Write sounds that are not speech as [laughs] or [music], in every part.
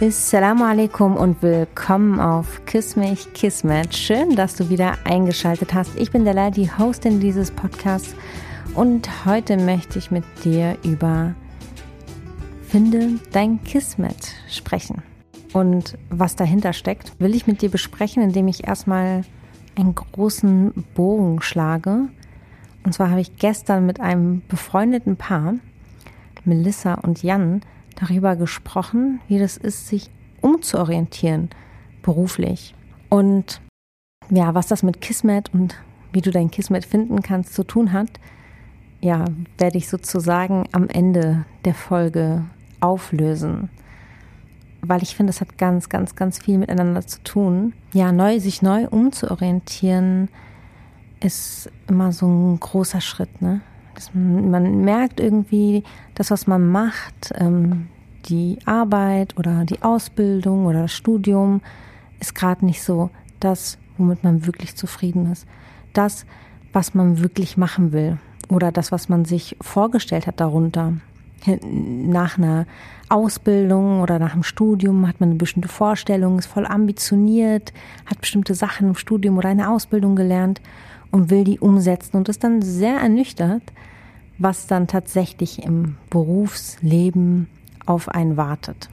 Assalamu alaikum und willkommen auf Kiss mich Kismet. Schön, dass du wieder eingeschaltet hast. Ich bin Della, die Hostin dieses Podcasts und heute möchte ich mit dir über Finde dein Kismet sprechen. Und was dahinter steckt, will ich mit dir besprechen, indem ich erstmal einen großen Bogen schlage. Und zwar habe ich gestern mit einem befreundeten Paar, Melissa und Jan, darüber gesprochen, wie das ist, sich umzuorientieren beruflich. Und ja, was das mit Kismet und wie du dein Kismet finden kannst zu tun hat, ja, werde ich sozusagen am Ende der Folge auflösen. Weil ich finde, es hat ganz, ganz, ganz viel miteinander zu tun. Ja, neu, sich neu umzuorientieren ist immer so ein großer Schritt, ne? Man, merkt irgendwie, das, was man macht, ähm, die Arbeit oder die Ausbildung oder das Studium, ist gerade nicht so das, womit man wirklich zufrieden ist. Das, was man wirklich machen will oder das, was man sich vorgestellt hat darunter. Nach einer Ausbildung oder nach dem Studium hat man eine bestimmte Vorstellung, ist voll ambitioniert, hat bestimmte Sachen im Studium oder eine Ausbildung gelernt und will die umsetzen und ist dann sehr ernüchtert, was dann tatsächlich im Berufsleben auf einen wartet.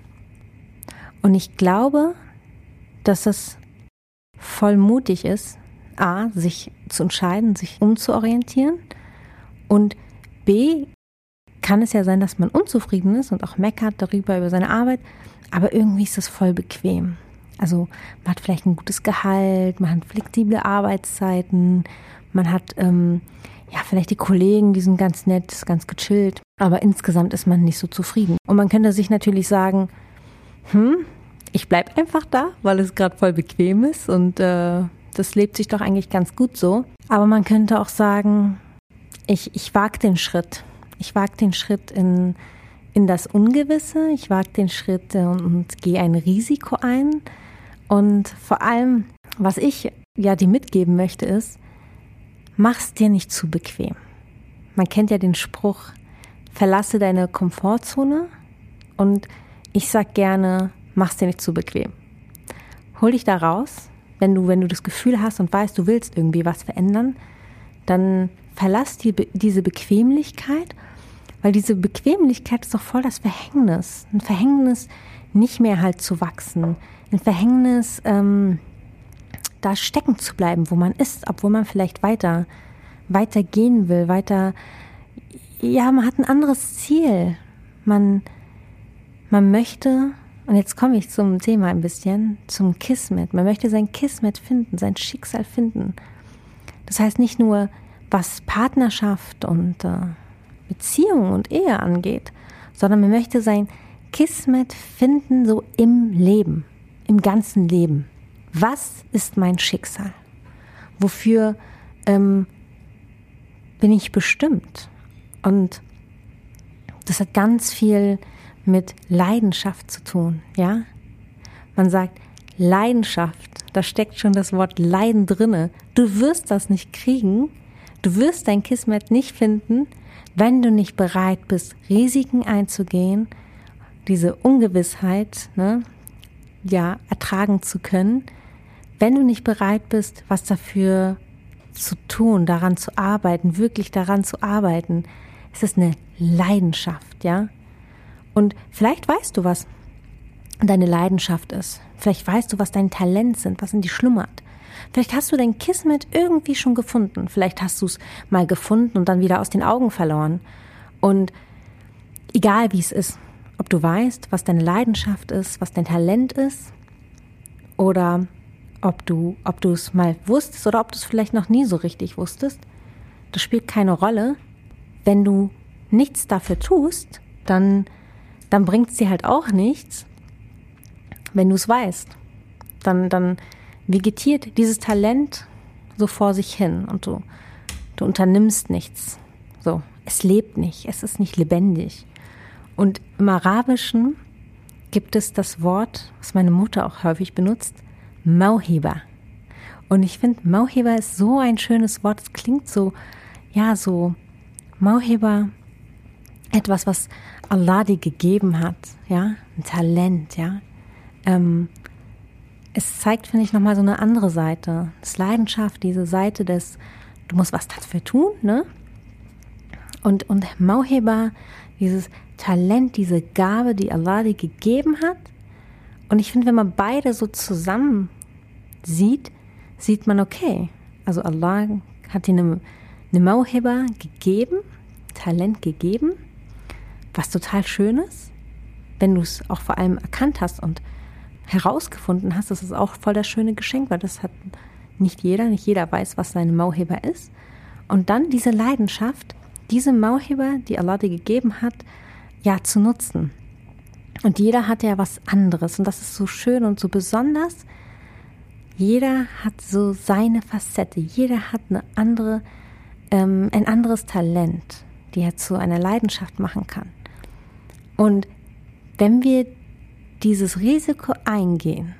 Und ich glaube, dass es voll mutig ist, a, sich zu entscheiden, sich umzuorientieren und b, kann es ja sein, dass man unzufrieden ist und auch meckert darüber über seine Arbeit, aber irgendwie ist es voll bequem. Also man hat vielleicht ein gutes Gehalt, man hat flexible Arbeitszeiten, man hat ähm, ja vielleicht die Kollegen, die sind ganz nett, ganz gechillt, aber insgesamt ist man nicht so zufrieden. Und man könnte sich natürlich sagen, hm, ich bleib einfach da, weil es gerade voll bequem ist und äh, das lebt sich doch eigentlich ganz gut so. Aber man könnte auch sagen, ich, ich wage den Schritt. Ich wage den Schritt in, in das Ungewisse, ich wage den Schritt und, und gehe ein Risiko ein und vor allem, was ich ja dir mitgeben möchte, ist, mach's dir nicht zu bequem. Man kennt ja den Spruch, verlasse deine Komfortzone und ich sag gerne, mach's dir nicht zu bequem. Hol dich da raus, wenn du, wenn du das Gefühl hast und weißt, du willst irgendwie was verändern, dann verlass die, diese Bequemlichkeit, weil diese Bequemlichkeit ist doch voll das Verhängnis. Ein Verhängnis, nicht mehr halt zu wachsen, ein Verhängnis, ähm, da stecken zu bleiben, wo man ist, obwohl man vielleicht weiter, weiter gehen will, weiter, ja, man hat ein anderes Ziel. Man, man möchte, und jetzt komme ich zum Thema ein bisschen, zum Kismet. Man möchte sein Kismet finden, sein Schicksal finden. Das heißt nicht nur, was Partnerschaft und äh, Beziehung und Ehe angeht, sondern man möchte sein Kismet finden so im Leben im ganzen Leben. Was ist mein Schicksal? Wofür ähm, bin ich bestimmt? Und das hat ganz viel mit Leidenschaft zu tun, ja? Man sagt Leidenschaft, da steckt schon das Wort Leiden drinne. Du wirst das nicht kriegen, du wirst dein Kismet nicht finden, wenn du nicht bereit bist, Risiken einzugehen, diese Ungewissheit, ne, ja ertragen zu können, wenn du nicht bereit bist, was dafür zu tun, daran zu arbeiten, wirklich daran zu arbeiten. Es ist eine Leidenschaft, ja? Und vielleicht weißt du, was deine Leidenschaft ist. Vielleicht weißt du, was dein Talent sind, was in dir schlummert. Vielleicht hast du dein Kismet irgendwie schon gefunden. Vielleicht hast du es mal gefunden und dann wieder aus den Augen verloren. Und egal wie es ist, ob du weißt, was deine Leidenschaft ist, was dein Talent ist, oder ob du, ob du es mal wusstest oder ob du es vielleicht noch nie so richtig wusstest, das spielt keine Rolle. Wenn du nichts dafür tust, dann, dann bringt es dir halt auch nichts, wenn du es weißt. Dann, dann vegetiert dieses Talent so vor sich hin und du, du unternimmst nichts. So, es lebt nicht, es ist nicht lebendig. Und im Arabischen gibt es das Wort, was meine Mutter auch häufig benutzt, Mauhiba. Und ich finde, Mauhiba ist so ein schönes Wort. Es klingt so, ja, so Mauhiba, etwas, was Allah dir gegeben hat, ja, ein Talent, ja. ähm, es zeigt, finde ich, nochmal so eine andere Seite. Das Leidenschaft, diese Seite des, du musst was dafür tun, ne? Und, und Mauheber, dieses Talent, diese Gabe, die Allah dir gegeben hat. Und ich finde, wenn man beide so zusammen sieht, sieht man, okay, also Allah hat dir eine, eine Mauheber gegeben, Talent gegeben, was total schön ist, wenn du es auch vor allem erkannt hast und herausgefunden hast, das ist auch voll das schöne Geschenk, weil das hat nicht jeder, nicht jeder weiß, was seine Mauheber ist. Und dann diese Leidenschaft, diese Mauheber, die Allah dir gegeben hat, ja, zu nutzen. Und jeder hat ja was anderes und das ist so schön und so besonders. Jeder hat so seine Facette, jeder hat eine andere, ähm, ein anderes Talent, die er zu einer Leidenschaft machen kann. Und wenn wir dieses Risiko eingehen,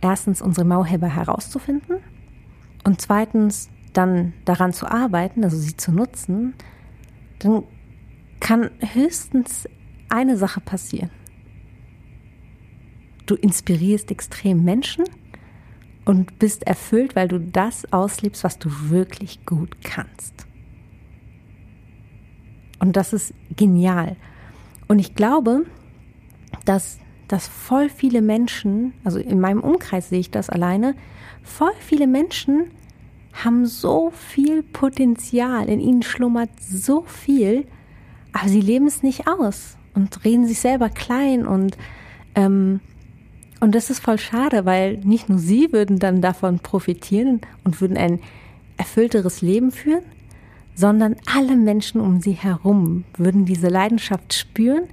erstens unsere Mauheber herauszufinden und zweitens dann daran zu arbeiten, also sie zu nutzen, dann kann höchstens eine Sache passieren. Du inspirierst extrem Menschen und bist erfüllt, weil du das auslebst, was du wirklich gut kannst. Und das ist genial. Und ich glaube, dass, dass voll viele Menschen, also in meinem Umkreis sehe ich das alleine, voll viele Menschen haben so viel Potenzial, in ihnen schlummert so viel, aber sie leben es nicht aus und reden sich selber klein und ähm, und das ist voll schade, weil nicht nur sie würden dann davon profitieren und würden ein erfüllteres Leben führen, sondern alle Menschen um sie herum würden diese Leidenschaft spüren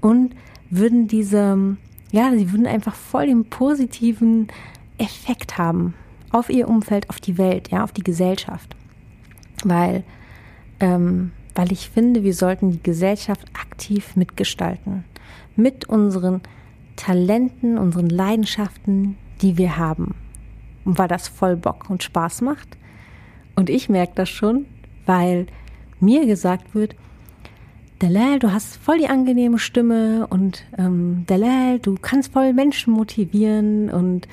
und würden diese, ja, sie würden einfach voll den positiven Effekt haben auf ihr Umfeld, auf die Welt, ja, auf die Gesellschaft. Weil, ähm, weil ich finde, wir sollten die Gesellschaft aktiv mitgestalten. Mit unseren Talenten, unseren Leidenschaften, die wir haben. Und weil das voll Bock und Spaß macht. Und ich merke das schon, weil mir gesagt wird, Delal, du hast voll die angenehme Stimme und ähm, Delal, du kannst voll Menschen motivieren und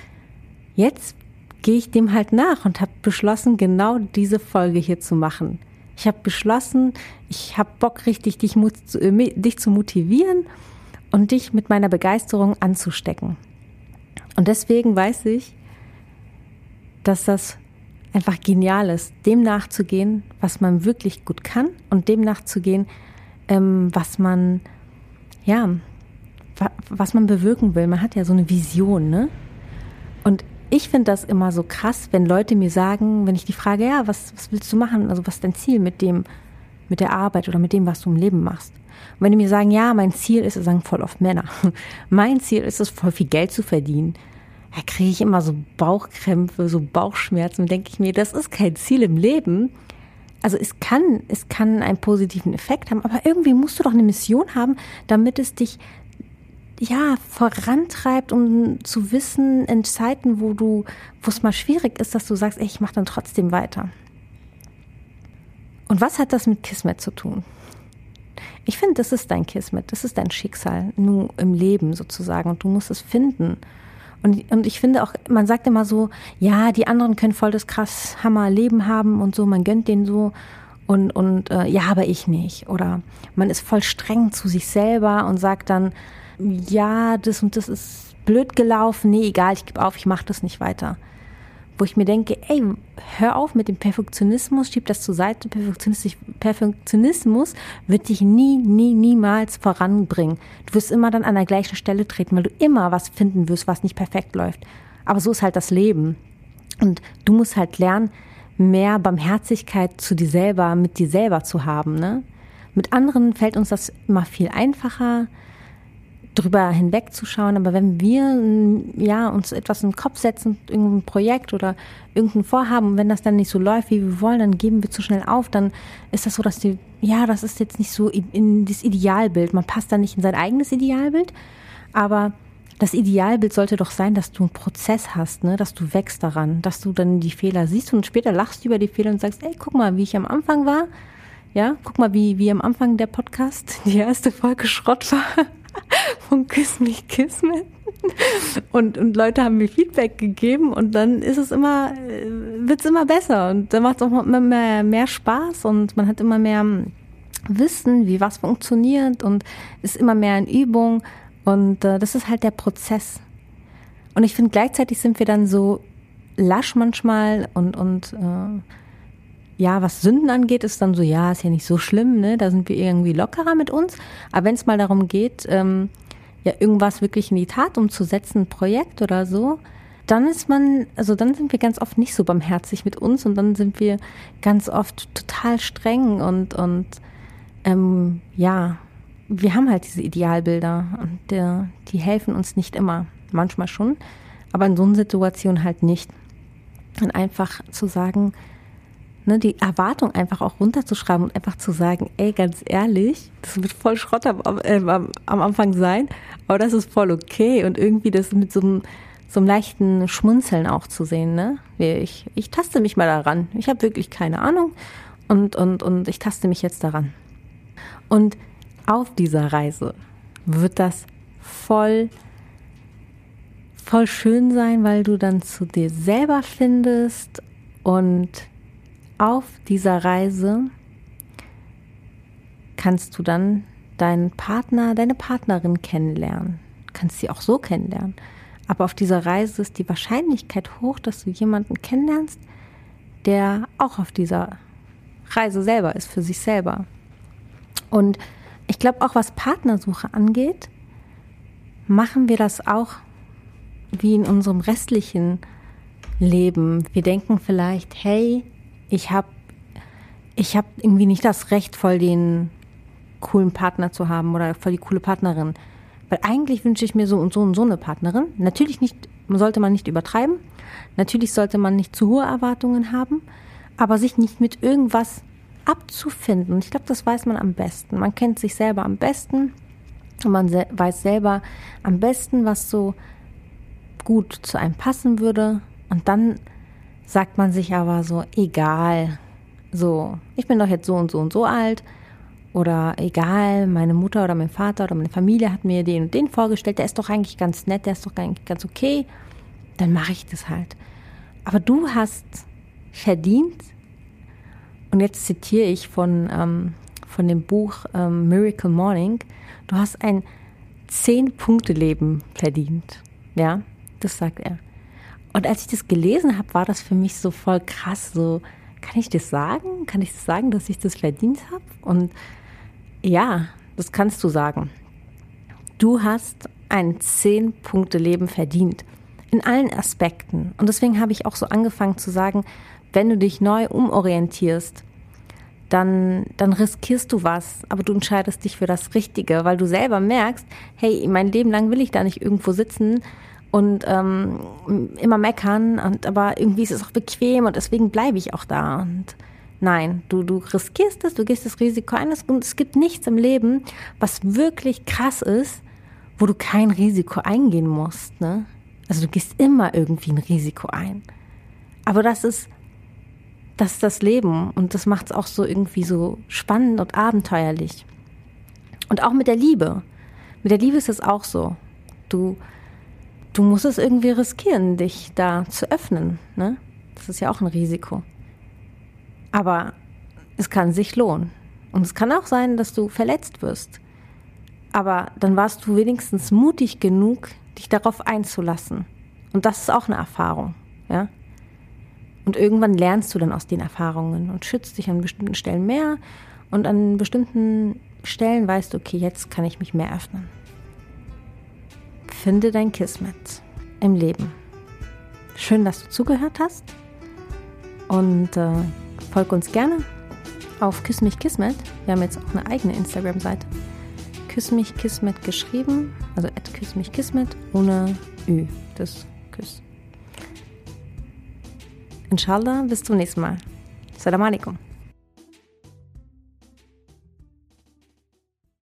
jetzt gehe ich dem halt nach und habe beschlossen, genau diese Folge hier zu machen. Ich habe beschlossen, ich habe Bock, richtig dich, äh, dich zu motivieren und dich mit meiner Begeisterung anzustecken. Und deswegen weiß ich, dass das einfach genial ist, dem nachzugehen, was man wirklich gut kann und dem nachzugehen, ähm, was man, ja, was man bewirken will. Man hat ja so eine Vision, ne? Und ich finde das immer so krass, wenn Leute mir sagen, wenn ich die frage, ja, was, was willst du machen? Also was ist dein Ziel mit dem, mit der Arbeit oder mit dem, was du im Leben machst? Und wenn die mir sagen, ja, mein Ziel ist, sagen voll oft Männer. [laughs] mein Ziel ist es, voll viel Geld zu verdienen. Da kriege ich immer so Bauchkrämpfe, so Bauchschmerzen. denke ich mir, das ist kein Ziel im Leben. Also es kann, es kann einen positiven Effekt haben, aber irgendwie musst du doch eine Mission haben, damit es dich ja, vorantreibt, um zu wissen, in Zeiten, wo du, wo es mal schwierig ist, dass du sagst, ey, ich mache dann trotzdem weiter. Und was hat das mit Kismet zu tun? Ich finde, das ist dein Kismet, das ist dein Schicksal, nur im Leben sozusagen, und du musst es finden. Und, und ich finde auch, man sagt immer so, ja, die anderen können voll das krass Hammer Leben haben und so, man gönnt denen so und, und äh, ja, aber ich nicht. Oder man ist voll streng zu sich selber und sagt dann, ja, das und das ist blöd gelaufen, nee, egal, ich gebe auf, ich mache das nicht weiter. Wo ich mir denke, ey, hör auf mit dem Perfektionismus, schieb das zur Seite. Perfektionismus, Perfektionismus wird dich nie, nie, niemals voranbringen. Du wirst immer dann an der gleichen Stelle treten, weil du immer was finden wirst, was nicht perfekt läuft. Aber so ist halt das Leben. Und du musst halt lernen, mehr Barmherzigkeit zu dir selber, mit dir selber zu haben. Ne? Mit anderen fällt uns das immer viel einfacher drüber hinwegzuschauen. Aber wenn wir ja, uns etwas in den Kopf setzen, irgendein Projekt oder irgendein Vorhaben, wenn das dann nicht so läuft, wie wir wollen, dann geben wir zu schnell auf, dann ist das so, dass die, ja, das ist jetzt nicht so in das Idealbild. Man passt da nicht in sein eigenes Idealbild, aber das Idealbild sollte doch sein, dass du einen Prozess hast, ne? dass du wächst daran, dass du dann die Fehler siehst und später lachst über die Fehler und sagst, ey, guck mal, wie ich am Anfang war. Ja, guck mal, wie, wie am Anfang der Podcast die erste Folge Schrott war. [laughs] von Küss mich Kismet. Und, und Leute haben mir Feedback gegeben und dann ist es immer, äh, wird es immer besser und dann macht es auch immer mehr, mehr Spaß und man hat immer mehr Wissen, wie was funktioniert und ist immer mehr in Übung und äh, das ist halt der Prozess. Und ich finde, gleichzeitig sind wir dann so lasch manchmal und, und äh, ja, was Sünden angeht, ist dann so, ja, ist ja nicht so schlimm, ne? Da sind wir irgendwie lockerer mit uns. Aber wenn es mal darum geht, ähm, ja, irgendwas wirklich in die Tat umzusetzen, ein Projekt oder so, dann ist man, also dann sind wir ganz oft nicht so barmherzig mit uns und dann sind wir ganz oft total streng und, und ähm, ja, wir haben halt diese Idealbilder und der, die helfen uns nicht immer. Manchmal schon, aber in so einer Situation halt nicht. Und einfach zu sagen, ne, die Erwartung einfach auch runterzuschreiben und einfach zu sagen, ey, ganz ehrlich, das wird voll Schrott am, äh, am, Anfang sein, aber das ist voll okay und irgendwie das mit so einem so einem leichten Schmunzeln auch zu sehen, ne? Ich, ich taste mich mal daran. Ich habe wirklich keine Ahnung und, und, und ich taste mich jetzt daran. Und auf dieser Reise wird das voll, voll schön sein, weil du dann zu dir selber findest und auf dieser Reise kannst du dann deinen Partner, deine Partnerin kennenlernen. Kannst sie auch so kennenlernen. Aber auf dieser Reise ist die Wahrscheinlichkeit hoch, dass du jemanden kennenlernst, der auch auf dieser Reise selber ist, für sich selber. Und ich glaube auch, was Partnersuche angeht, machen wir das auch wie in unserem restlichen Leben. Wir denken vielleicht, hey, ich habe ich hab irgendwie nicht das Recht, voll den coolen Partner zu haben oder voll die coole Partnerin. Weil eigentlich wünsche ich mir so und so und so eine Partnerin. Natürlich nicht, sollte man nicht übertreiben. Natürlich sollte man nicht zu hohe Erwartungen haben, aber sich nicht mit irgendwas abzufinden. Ich glaube, das weiß man am besten. Man kennt sich selber am besten und man se weiß selber am besten, was so gut zu einem passen würde. Und dann sagt man sich aber so, egal, so, ich bin doch jetzt so und so und so alt oder egal, meine Mutter oder mein Vater oder meine Familie hat mir den und den vorgestellt, der ist doch eigentlich ganz nett, der ist doch eigentlich ganz okay, dann mache ich das halt. Aber du hast verdient, und jetzt zitiere ich von, ähm, von dem Buch ähm, Miracle Morning, du hast ein Zehn-Punkte-Leben verdient. Ja, das sagt er. Und als ich das gelesen habe, war das für mich so voll krass. So, kann ich das sagen? Kann ich das sagen, dass ich das verdient habe? Und ja, das kannst du sagen. Du hast ein Zehn-Punkte-Leben verdient. In allen Aspekten. Und deswegen habe ich auch so angefangen zu sagen, wenn du dich neu umorientierst, dann, dann riskierst du was, aber du entscheidest dich für das Richtige, weil du selber merkst, hey, mein Leben lang will ich da nicht irgendwo sitzen und ähm, immer meckern und aber irgendwie ist es auch bequem und deswegen bleibe ich auch da und nein, du du riskierst es, du gehst das Risiko ein und es gibt nichts im Leben, was wirklich krass ist, wo du kein Risiko eingehen musst, ne? Also du gehst immer irgendwie ein Risiko ein. Aber das ist das ist das Leben und das macht es auch so irgendwie so spannend und abenteuerlich. Und auch mit der Liebe. Mit der Liebe ist es auch so. Du du musst es irgendwie riskieren, dich da zu öffnen. Ne? Das ist ja auch ein Risiko. Aber es kann sich lohnen. Und es kann auch sein, dass du verletzt wirst. Aber dann warst du wenigstens mutig genug, dich darauf einzulassen. Und das ist auch eine Erfahrung. Ja? Und irgendwann lernst du dann aus den Erfahrungen und schützt dich an bestimmten Stellen mehr. Und an bestimmten Stellen weißt du, okay, jetzt kann ich mich mehr öffnen. Finde dein Kismet im Leben. Schön, dass du zugehört hast und äh, folg uns gerne auf Küss mich Kismet. Wir haben jetzt auch eine eigene Instagram-Seite. Küss mich Kismet geschrieben, also at Küss mich Kismet ohne Ü, das Küss. Inshallah, bis zum nächsten Mal. Salam alaikum.